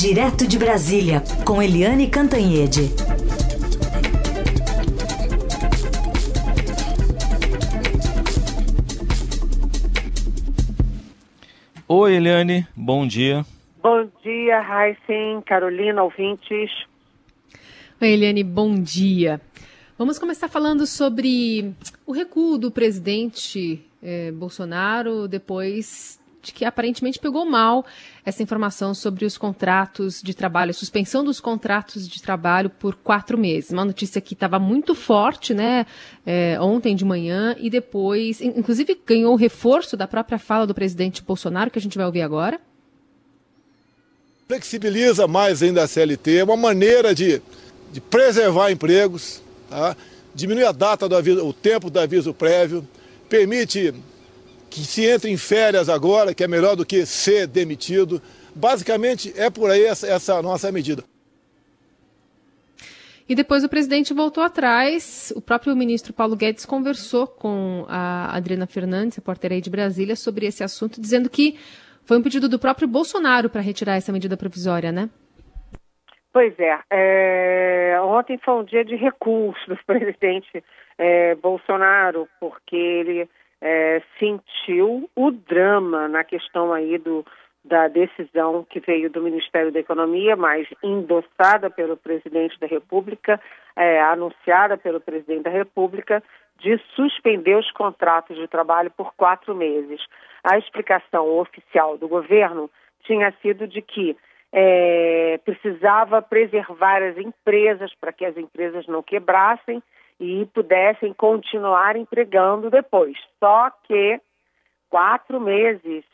Direto de Brasília, com Eliane Cantanhede. Oi, Eliane, bom dia. Bom dia, Heisen, Carolina, ouvintes. Oi, Eliane, bom dia. Vamos começar falando sobre o recuo do presidente eh, Bolsonaro depois que aparentemente pegou mal essa informação sobre os contratos de trabalho, suspensão dos contratos de trabalho por quatro meses. Uma notícia que estava muito forte, né, é, ontem de manhã, e depois, inclusive, ganhou reforço da própria fala do presidente Bolsonaro, que a gente vai ouvir agora. Flexibiliza mais ainda a CLT, é uma maneira de, de preservar empregos, tá? diminui a data do aviso, o tempo do aviso prévio, permite que se entre em férias agora, que é melhor do que ser demitido. Basicamente, é por aí essa, essa nossa medida. E depois o presidente voltou atrás. O próprio ministro Paulo Guedes conversou com a Adriana Fernandes, repórter aí de Brasília, sobre esse assunto, dizendo que foi um pedido do próprio Bolsonaro para retirar essa medida provisória, né? Pois é, é, Ontem foi um dia de recurso do presidente é, Bolsonaro, porque ele é, sentiu o drama na questão aí do, da decisão que veio do Ministério da Economia, mas endossada pelo presidente da República, é, anunciada pelo presidente da República, de suspender os contratos de trabalho por quatro meses. A explicação oficial do governo tinha sido de que é, precisava preservar as empresas para que as empresas não quebrassem e pudessem continuar empregando depois. Só que quatro meses,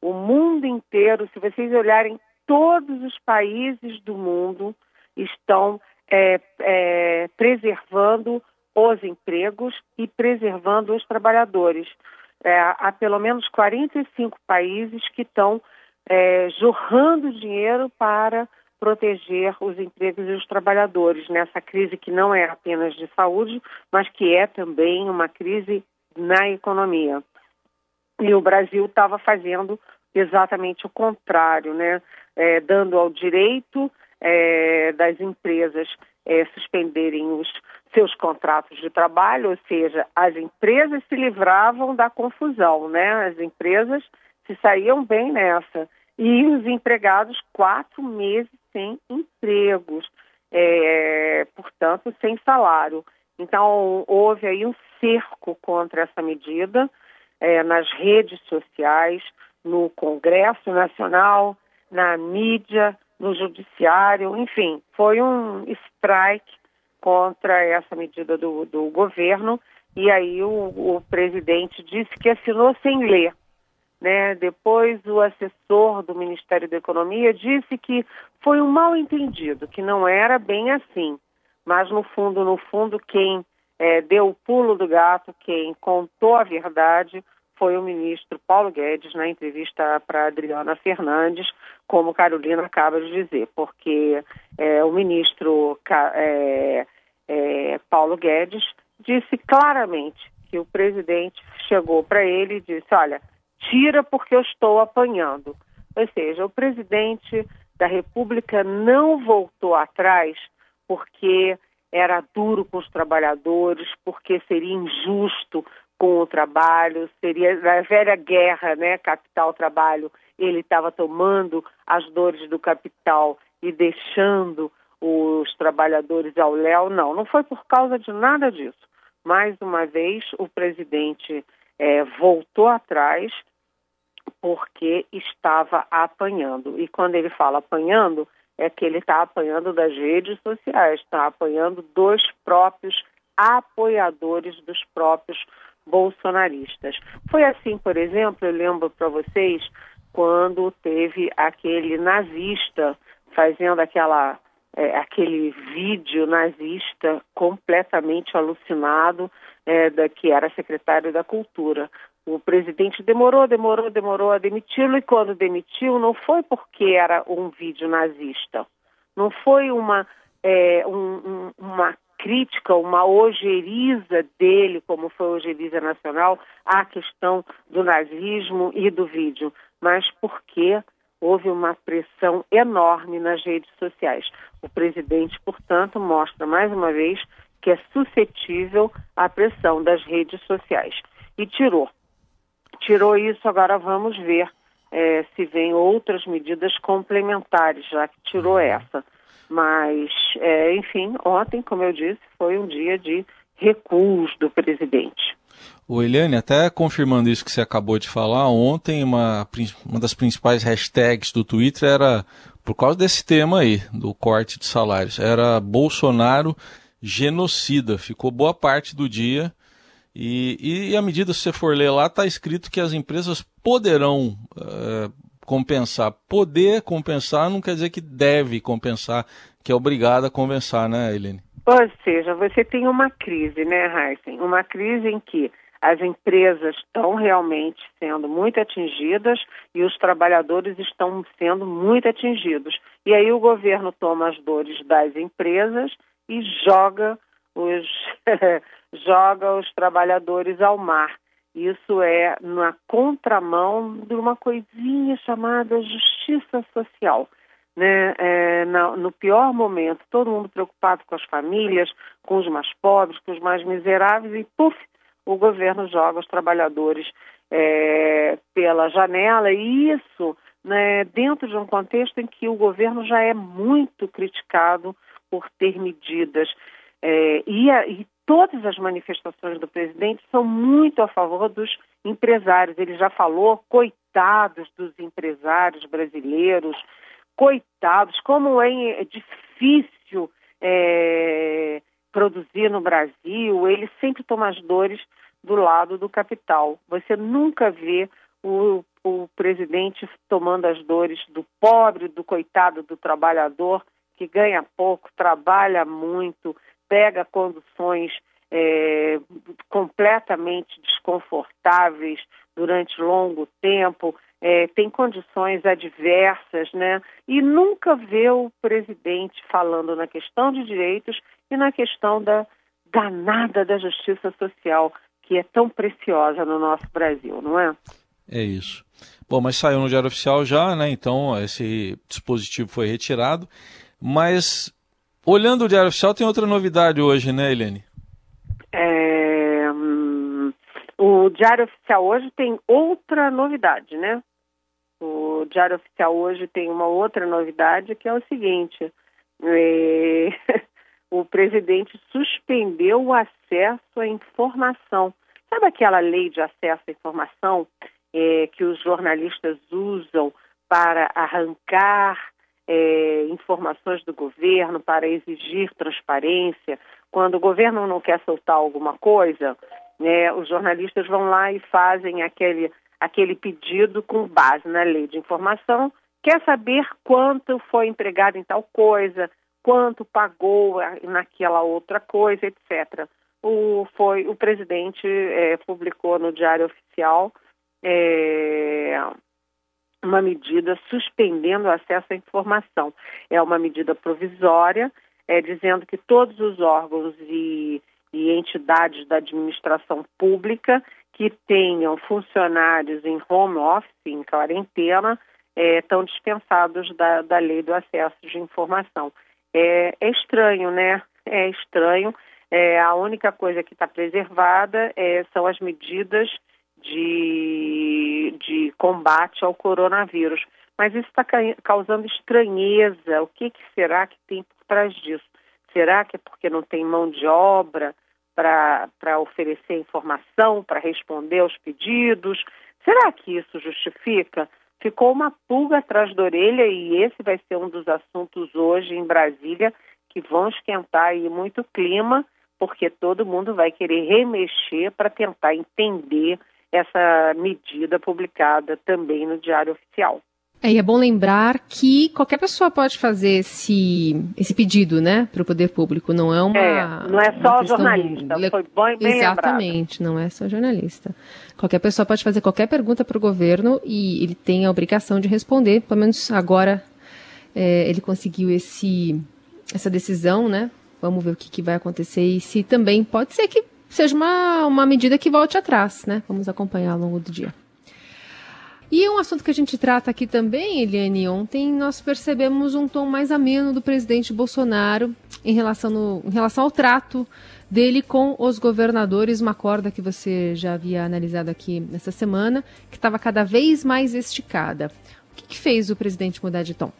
o mundo inteiro, se vocês olharem, todos os países do mundo estão é, é, preservando os empregos e preservando os trabalhadores. É, há pelo menos 45 países que estão é, jorrando dinheiro para proteger os empregos e os trabalhadores nessa crise que não é apenas de saúde, mas que é também uma crise na economia. E o Brasil estava fazendo exatamente o contrário, né? É, dando ao direito é, das empresas é, suspenderem os seus contratos de trabalho, ou seja, as empresas se livravam da confusão, né? As empresas se saíam bem nessa e os empregados quatro meses sem empregos, é, portanto, sem salário. Então, houve aí um cerco contra essa medida é, nas redes sociais, no Congresso Nacional, na mídia, no Judiciário, enfim, foi um strike contra essa medida do, do governo. E aí o, o presidente disse que assinou sem ler. Né? Depois, o assessor do Ministério da Economia disse que foi um mal entendido, que não era bem assim. Mas, no fundo, no fundo, quem é, deu o pulo do gato, quem contou a verdade, foi o ministro Paulo Guedes, na entrevista para Adriana Fernandes, como Carolina acaba de dizer, porque é, o ministro é, é, Paulo Guedes disse claramente que o presidente chegou para ele e disse: Olha tira porque eu estou apanhando. Ou seja, o presidente da República não voltou atrás porque era duro com os trabalhadores, porque seria injusto com o trabalho, seria na velha guerra, né, capital-trabalho, ele estava tomando as dores do capital e deixando os trabalhadores ao léu. Não, não foi por causa de nada disso. Mais uma vez, o presidente é, voltou atrás porque estava apanhando. E quando ele fala apanhando, é que ele está apanhando das redes sociais, está apanhando dos próprios apoiadores dos próprios bolsonaristas. Foi assim, por exemplo, eu lembro para vocês quando teve aquele nazista fazendo aquela é, aquele vídeo nazista completamente alucinado é, da que era secretário da cultura. O presidente demorou, demorou, demorou a demiti-lo e quando demitiu não foi porque era um vídeo nazista, não foi uma, é, um, um, uma crítica, uma ojeriza dele, como foi a ojeriza nacional, à questão do nazismo e do vídeo, mas porque houve uma pressão enorme nas redes sociais. O presidente, portanto, mostra mais uma vez que é suscetível à pressão das redes sociais. E tirou. Tirou isso, agora vamos ver é, se vem outras medidas complementares, já que tirou essa. Mas, é, enfim, ontem, como eu disse, foi um dia de recuos do presidente. O Eliane, até confirmando isso que você acabou de falar, ontem uma, uma das principais hashtags do Twitter era, por causa desse tema aí, do corte de salários, era Bolsonaro genocida. Ficou boa parte do dia. E, e à medida que você for ler lá, está escrito que as empresas poderão uh, compensar. Poder compensar não quer dizer que deve compensar, que é obrigada a compensar, né, Helene? Ou seja, você tem uma crise, né, Heisen? Uma crise em que as empresas estão realmente sendo muito atingidas e os trabalhadores estão sendo muito atingidos. E aí o governo toma as dores das empresas e joga os, joga os trabalhadores ao mar. Isso é na contramão de uma coisinha chamada justiça social. Né? É, no, pior momento, todo mundo preocupado com as famílias, com os mais pobres, com os mais miseráveis, e puf, o governo joga os trabalhadores é, pela janela, e isso né, dentro de um contexto em que o governo já é muito criticado por ter medidas. É, e, a, e todas as manifestações do presidente são muito a favor dos empresários. Ele já falou, coitados dos empresários brasileiros, coitados, como é difícil é, produzir no Brasil. Ele sempre toma as dores do lado do capital. Você nunca vê o, o presidente tomando as dores do pobre, do coitado, do trabalhador que ganha pouco, trabalha muito, pega condições é, completamente desconfortáveis durante longo tempo, é, tem condições adversas, né? E nunca vê o presidente falando na questão de direitos e na questão da danada da justiça social, que é tão preciosa no nosso Brasil, não é? É isso. Bom, mas saiu no Diário Oficial já, né? Então esse dispositivo foi retirado. Mas, olhando o Diário Oficial, tem outra novidade hoje, né, Helene? É, hum, o Diário Oficial hoje tem outra novidade, né? O Diário Oficial hoje tem uma outra novidade que é o seguinte: é, o presidente suspendeu o acesso à informação. Sabe aquela lei de acesso à informação é, que os jornalistas usam para arrancar é, informações do governo para exigir transparência. Quando o governo não quer soltar alguma coisa, né, os jornalistas vão lá e fazem aquele, aquele pedido com base na lei de informação. Quer saber quanto foi empregado em tal coisa, quanto pagou naquela outra coisa, etc. O, foi, o presidente é, publicou no Diário Oficial é, uma medida suspendendo o acesso à informação. É uma medida provisória, é, dizendo que todos os órgãos e, e entidades da administração pública que tenham funcionários em home office, em quarentena, é, estão dispensados da, da lei do acesso de informação. É, é estranho, né? É estranho. É, a única coisa que está preservada é, são as medidas de, de combate ao coronavírus. Mas isso está causando estranheza. O que, que será que tem por trás disso? Será que é porque não tem mão de obra para oferecer informação, para responder aos pedidos? Será que isso justifica? Ficou uma pulga atrás da orelha e esse vai ser um dos assuntos hoje em Brasília que vão esquentar aí muito o clima, porque todo mundo vai querer remexer para tentar entender essa medida publicada também no Diário Oficial. É, e é bom lembrar que qualquer pessoa pode fazer esse, esse pedido, né, para o poder público. Não é uma. É, não é só jornalista. Le... Foi bom, bem Exatamente, lembrado. não é só jornalista. Qualquer pessoa pode fazer qualquer pergunta para o governo e ele tem a obrigação de responder. Pelo menos agora é, ele conseguiu esse, essa decisão, né? Vamos ver o que, que vai acontecer e se também pode ser que seja uma, uma medida que volte atrás, né? Vamos acompanhar ao longo do dia. E um assunto que a gente trata aqui também, Eliane. Ontem nós percebemos um tom mais ameno do presidente Bolsonaro em relação, no, em relação ao trato dele com os governadores, uma corda que você já havia analisado aqui nessa semana, que estava cada vez mais esticada. O que, que fez o presidente mudar de tom?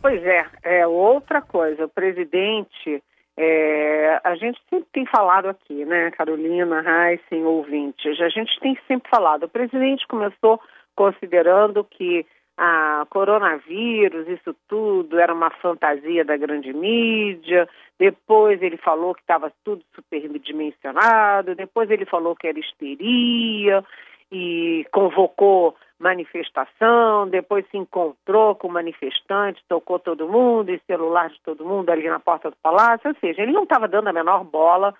Pois é, é outra coisa. O presidente, é, a gente sempre tem falado aqui, né, Carolina, Heisen, ouvintes, a gente tem sempre falado. O presidente começou considerando que a coronavírus, isso tudo era uma fantasia da grande mídia. Depois ele falou que estava tudo superdimensionado. Depois ele falou que era histeria e convocou manifestação. Depois se encontrou com manifestantes, tocou todo mundo e celular de todo mundo ali na porta do palácio. Ou seja, ele não estava dando a menor bola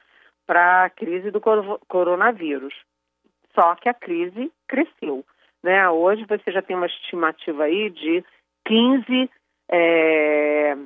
para a crise do coronavírus. Só que a crise cresceu. Né? Hoje você já tem uma estimativa aí de 15, é,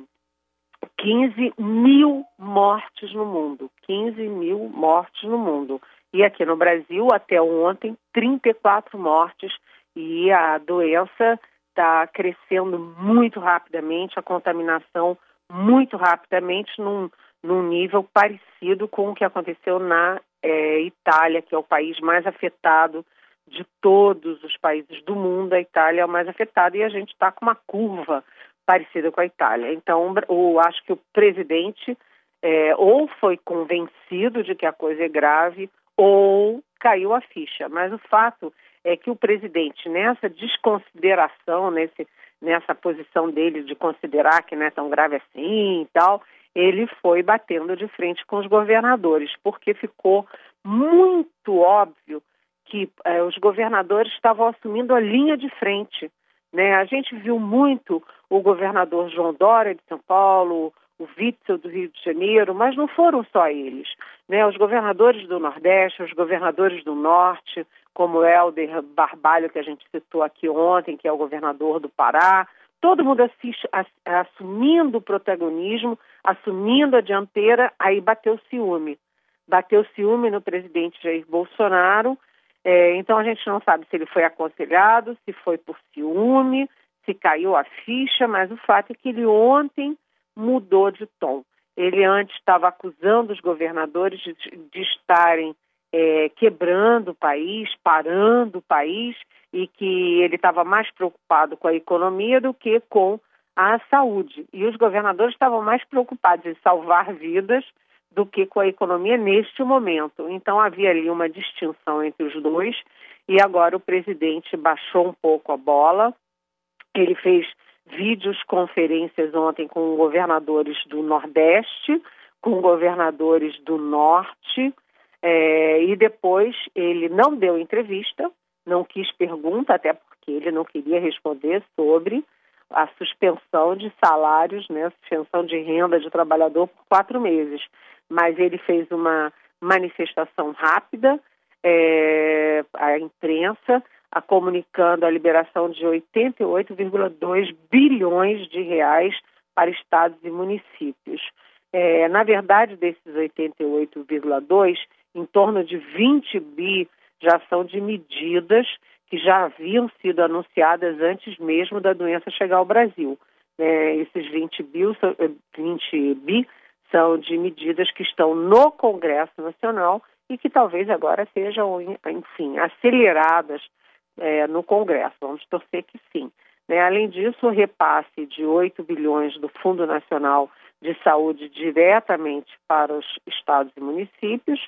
15 mil mortes no mundo. 15 mil mortes no mundo. E aqui no Brasil, até ontem, 34 mortes. E a doença está crescendo muito rapidamente, a contaminação muito rapidamente, num, num nível parecido com o que aconteceu na é, Itália, que é o país mais afetado de todos os países do mundo, a Itália é o mais afetada e a gente está com uma curva parecida com a Itália. Então, eu acho que o presidente é, ou foi convencido de que a coisa é grave ou caiu a ficha. Mas o fato é que o presidente, nessa desconsideração, nesse, nessa posição dele de considerar que não é tão grave assim e tal, ele foi batendo de frente com os governadores, porque ficou muito óbvio que eh, os governadores estavam assumindo a linha de frente. Né? A gente viu muito o governador João Dória de São Paulo, o Witzel do Rio de Janeiro, mas não foram só eles. Né? Os governadores do Nordeste, os governadores do Norte, como o Helder Barbalho, que a gente citou aqui ontem, que é o governador do Pará, todo mundo assiste, assumindo o protagonismo, assumindo a dianteira, aí bateu ciúme. Bateu ciúme no presidente Jair Bolsonaro é, então a gente não sabe se ele foi aconselhado, se foi por ciúme, se caiu a ficha, mas o fato é que ele ontem mudou de tom. Ele antes estava acusando os governadores de, de estarem é, quebrando o país, parando o país, e que ele estava mais preocupado com a economia do que com a saúde. E os governadores estavam mais preocupados em salvar vidas do que com a economia neste momento. Então havia ali uma distinção entre os dois e agora o presidente baixou um pouco a bola. Ele fez vídeos conferências ontem com governadores do Nordeste, com governadores do Norte, é, e depois ele não deu entrevista, não quis pergunta, até porque ele não queria responder sobre a suspensão de salários, né, suspensão de renda de trabalhador por quatro meses. Mas ele fez uma manifestação rápida é, à imprensa, a comunicando a liberação de 88,2 bilhões de reais para estados e municípios. É, na verdade, desses 88,2, em torno de 20 bi já são de medidas que já haviam sido anunciadas antes mesmo da doença chegar ao Brasil. É, esses 20 bi, 20 bi são de medidas que estão no Congresso Nacional e que talvez agora sejam, enfim, aceleradas é, no Congresso. Vamos torcer que sim. Né? Além disso, o repasse de 8 bilhões do Fundo Nacional de Saúde diretamente para os estados e municípios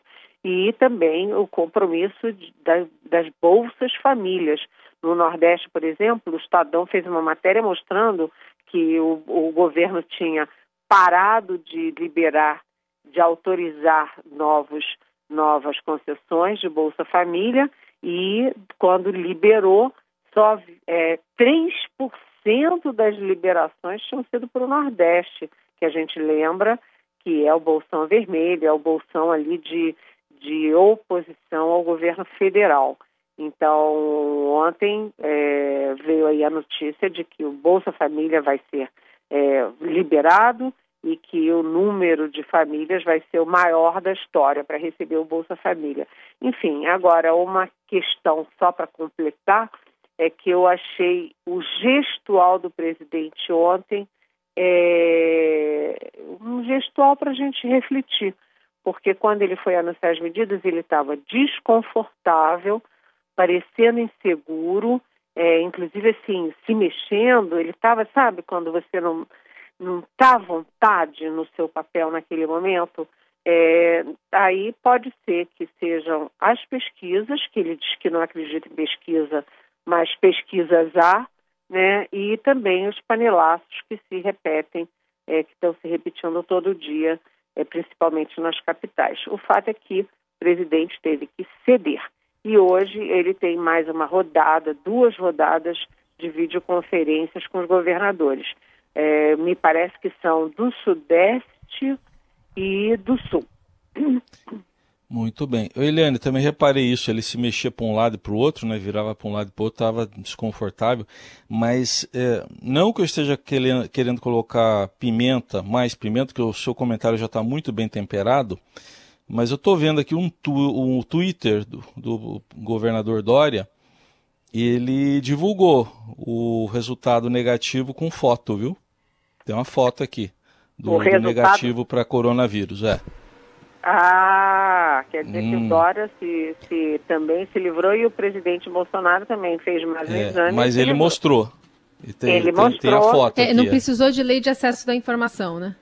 e também o compromisso de, das, das bolsas famílias. No Nordeste, por exemplo, o Estadão fez uma matéria mostrando que o, o governo tinha parado de liberar, de autorizar novos, novas concessões de Bolsa Família e quando liberou, só é, 3% das liberações tinham sido para o Nordeste, que a gente lembra que é o Bolsão Vermelho, é o Bolsão ali de, de oposição ao governo federal. Então, ontem é, veio aí a notícia de que o Bolsa Família vai ser é, liberado e que o número de famílias vai ser o maior da história para receber o Bolsa Família. Enfim, agora uma questão só para completar, é que eu achei o gestual do presidente ontem é, um gestual para a gente refletir, porque quando ele foi anunciar as medidas, ele estava desconfortável, parecendo inseguro, é, inclusive assim, se mexendo, ele estava, sabe, quando você não não está à vontade no seu papel naquele momento, é, aí pode ser que sejam as pesquisas, que ele diz que não acredita em pesquisa, mas pesquisas há, né, e também os panelaços que se repetem, é, que estão se repetindo todo dia, é, principalmente nas capitais. O fato é que o presidente teve que ceder. E hoje ele tem mais uma rodada, duas rodadas de videoconferências com os governadores. É, me parece que são do Sudeste e do Sul. Muito bem. Eliane, também reparei isso, ele se mexia para um lado e para o outro, né? virava para um lado e para o outro, estava desconfortável, mas é, não que eu esteja querendo, querendo, colocar pimenta, mais pimenta, que o seu comentário já está muito bem temperado, mas eu estou vendo aqui um, tu, um Twitter do, do governador Dória, ele divulgou o resultado negativo com foto, viu? Tem uma foto aqui do, do negativo para coronavírus, é. Ah, quer dizer hum. que o hum. Dória se, se, também se livrou e o presidente Bolsonaro também fez mais um é, exame. Mas ele livrou. mostrou. Tem, ele tem, mostrou. Tem a foto é, não precisou de lei de acesso da informação, né?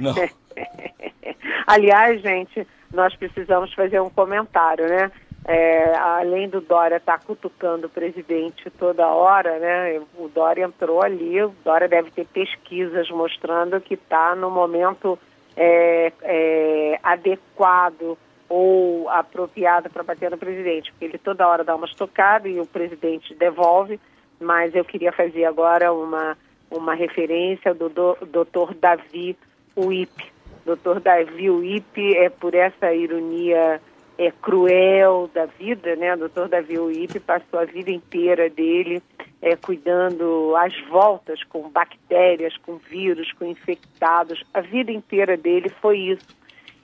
Não. Aliás, gente, nós precisamos fazer um comentário, né? É, além do Dória estar tá cutucando o presidente toda hora, né? O Dória entrou ali, o Dória deve ter pesquisas mostrando que está no momento é, é, adequado ou apropriado para bater no presidente, porque ele toda hora dá uma estocada e o presidente devolve, mas eu queria fazer agora uma, uma referência do, do Dr. Davi Uip. Dr. Davi Uip é por essa ironia é, cruel da vida, né? O Dr. Davi Uip passou a vida inteira dele é, cuidando às voltas com bactérias, com vírus, com infectados. A vida inteira dele foi isso.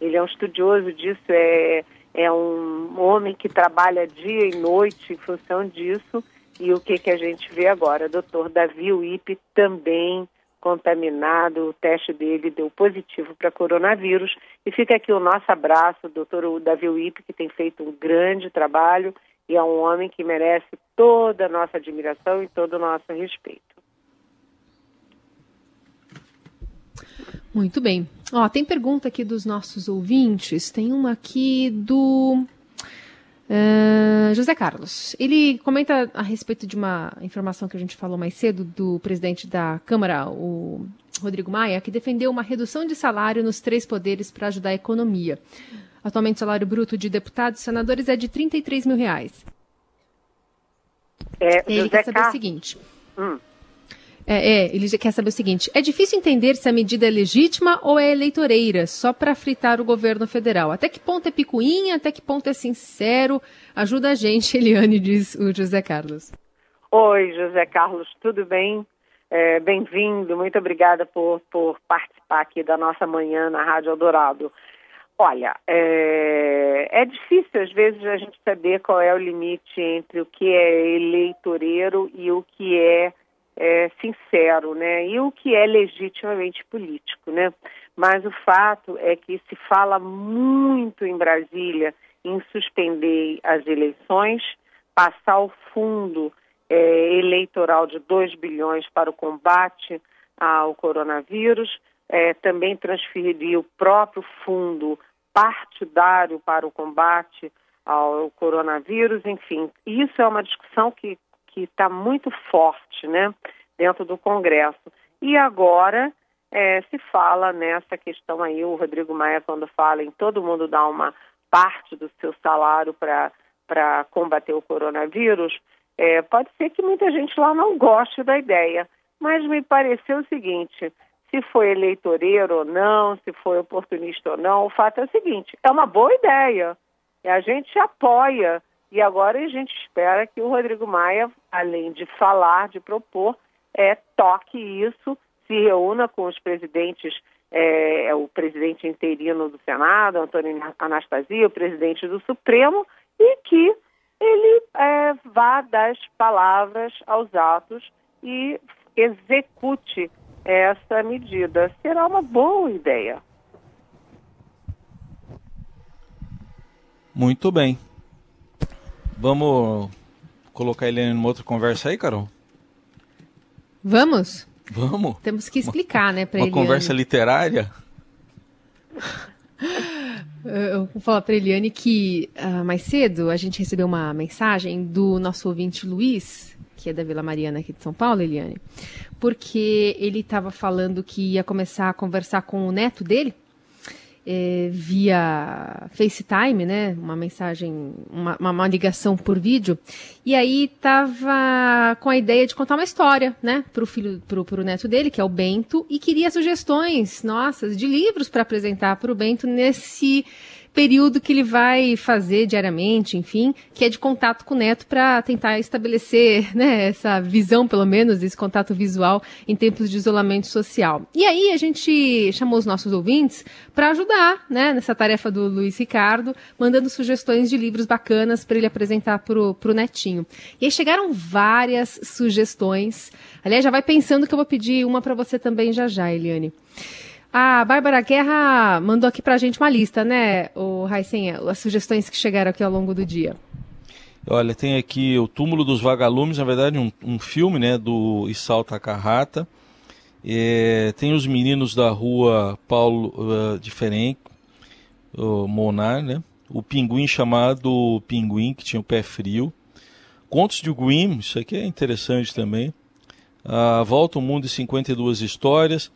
Ele é um estudioso disso, é, é um homem que trabalha dia e noite em função disso. E o que, que a gente vê agora? Dr. Davi Uip também contaminado, o teste dele deu positivo para coronavírus. E fica aqui o nosso abraço, doutor Davi Wip, que tem feito um grande trabalho e é um homem que merece toda a nossa admiração e todo o nosso respeito. Muito bem. Ó, tem pergunta aqui dos nossos ouvintes. Tem uma aqui do Uh, José Carlos, ele comenta a respeito de uma informação que a gente falou mais cedo do presidente da Câmara, o Rodrigo Maia, que defendeu uma redução de salário nos três poderes para ajudar a economia. Atualmente o salário bruto de deputados e senadores é de 33 mil reais. É, ele quer saber o seguinte. Hum. É, é, ele quer saber o seguinte: é difícil entender se a medida é legítima ou é eleitoreira, só para fritar o governo federal. Até que ponto é picuinha, até que ponto é sincero? Ajuda a gente, Eliane, diz o José Carlos. Oi, José Carlos, tudo bem? É, Bem-vindo, muito obrigada por, por participar aqui da nossa manhã na Rádio Eldorado. Olha, é, é, difícil às vezes a gente saber qual é o limite entre o que é eleitoreiro e o que é é, sincero, né? E o que é legitimamente político, né? Mas o fato é que se fala muito em Brasília em suspender as eleições, passar o fundo é, eleitoral de 2 bilhões para o combate ao coronavírus, é, também transferir o próprio fundo partidário para o combate ao coronavírus, enfim, isso é uma discussão que que está muito forte né, dentro do Congresso. E agora é, se fala nessa questão aí, o Rodrigo Maia, quando fala em todo mundo dar uma parte do seu salário para combater o coronavírus, é, pode ser que muita gente lá não goste da ideia, mas me pareceu o seguinte: se foi eleitoreiro ou não, se foi oportunista ou não, o fato é o seguinte: é uma boa ideia. A gente apoia e agora a gente espera que o Rodrigo Maia, além de falar, de propor, é, toque isso, se reúna com os presidentes, é, é o presidente interino do Senado, Antônio Anastasia, o presidente do Supremo, e que ele é, vá das palavras aos atos e execute essa medida. Será uma boa ideia. Muito bem. Vamos colocar ele numa outra conversa aí, Carol? Vamos? Vamos. Temos que explicar, né, para Uma conversa literária? Eu vou falar para Eliane que uh, mais cedo a gente recebeu uma mensagem do nosso ouvinte Luiz, que é da Vila Mariana aqui de São Paulo, Eliane, porque ele estava falando que ia começar a conversar com o neto dele, é, via FaceTime, né? Uma mensagem, uma, uma, ligação por vídeo. E aí tava com a ideia de contar uma história, né? Pro filho, pro, pro neto dele, que é o Bento, e queria sugestões, nossas, de livros para apresentar para o Bento nesse período que ele vai fazer diariamente, enfim, que é de contato com o neto para tentar estabelecer né, essa visão, pelo menos, esse contato visual em tempos de isolamento social. E aí a gente chamou os nossos ouvintes para ajudar né, nessa tarefa do Luiz Ricardo, mandando sugestões de livros bacanas para ele apresentar para o netinho. E aí chegaram várias sugestões. Aliás, já vai pensando que eu vou pedir uma para você também já já, Eliane. A Bárbara Guerra mandou aqui pra gente uma lista, né, o Raicenha, as sugestões que chegaram aqui ao longo do dia. Olha, tem aqui o Túmulo dos Vagalumes, na verdade um, um filme, né, do Isao Takahata. É, tem os Meninos da Rua Paulo uh, de Ferenc, o Monar, né? O Pinguim chamado Pinguim, que tinha o pé frio. Contos de Grimm, isso aqui é interessante também. A Volta ao Mundo e 52 Histórias.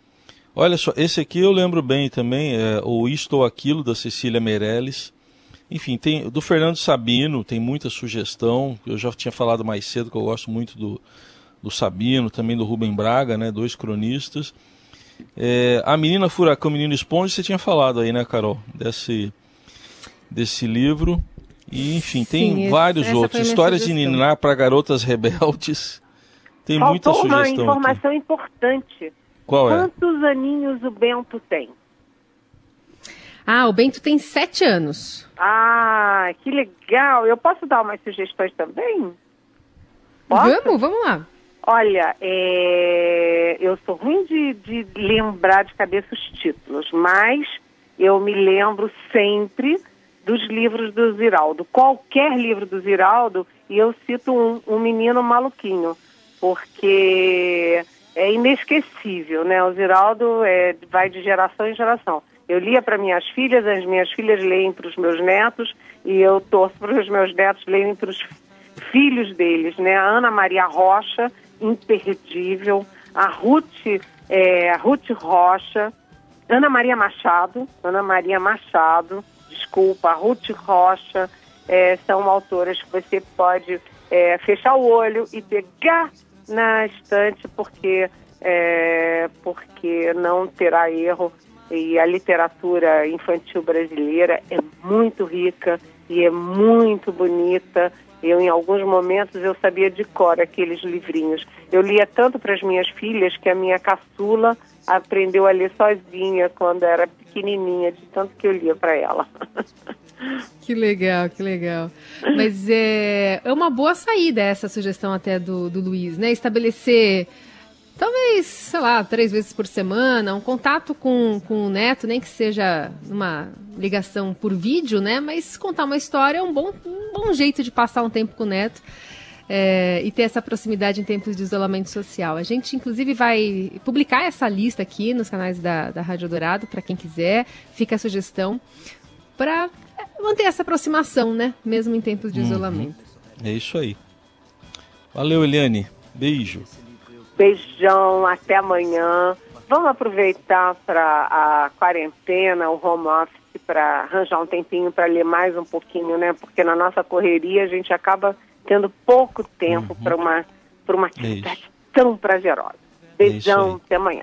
Olha só, esse aqui eu lembro bem também, é o Isto ou Aquilo, da Cecília Meirelles. Enfim, tem do Fernando Sabino, tem muita sugestão. Eu já tinha falado mais cedo que eu gosto muito do, do Sabino, também do Rubem Braga, né, dois cronistas. É, a Menina Furacão, Menino Esponja, você tinha falado aí, né, Carol? Desse, desse livro. E, enfim, tem Sim, vários outros. Histórias de Ninar para Garotas Rebeldes. Tem Faltou muita sugestão. uma informação aqui. importante. Qual é? Quantos aninhos o Bento tem? Ah, o Bento tem sete anos. Ah, que legal. Eu posso dar umas sugestões também? Posso? Vamos, vamos lá. Olha, é... eu sou ruim de, de lembrar de cabeça os títulos, mas eu me lembro sempre dos livros do Ziraldo. Qualquer livro do Ziraldo, e eu cito um, um menino maluquinho, porque é inesquecível, né? O Ziraldo é, vai de geração em geração. Eu lia para minhas filhas, as minhas filhas leem para os meus netos e eu torço para os meus netos leem para os filhos deles, né? A Ana Maria Rocha, imperdível. A Ruth, é, Ruth Rocha. Ana Maria Machado, Ana Maria Machado, desculpa, a Ruth Rocha, é, são autoras que você pode é, fechar o olho e pegar na estante porque, é, porque não terá erro e a literatura infantil brasileira é muito rica e é muito bonita. Eu, em alguns momentos, eu sabia de cor aqueles livrinhos. Eu lia tanto para as minhas filhas que a minha caçula aprendeu a ler sozinha quando era pequenininha, de tanto que eu lia para ela. Que legal, que legal. Mas é, é uma boa saída essa sugestão até do, do Luiz, né? Estabelecer, talvez, sei lá, três vezes por semana, um contato com, com o neto, nem que seja uma ligação por vídeo, né? Mas contar uma história é um bom, um bom jeito de passar um tempo com o neto. É, e ter essa proximidade em tempos de isolamento social. A gente, inclusive, vai publicar essa lista aqui nos canais da, da Rádio Dourado, para quem quiser. Fica a sugestão para manter essa aproximação, né? Mesmo em tempos de uhum. isolamento. É isso aí. Valeu, Eliane. Beijo. Beijão, até amanhã. Vamos aproveitar para a quarentena, o home office, para arranjar um tempinho para ler mais um pouquinho, né? Porque na nossa correria a gente acaba tendo pouco tempo uhum. para uma, uma atividade é tão prazerosa. Beijão, é até amanhã.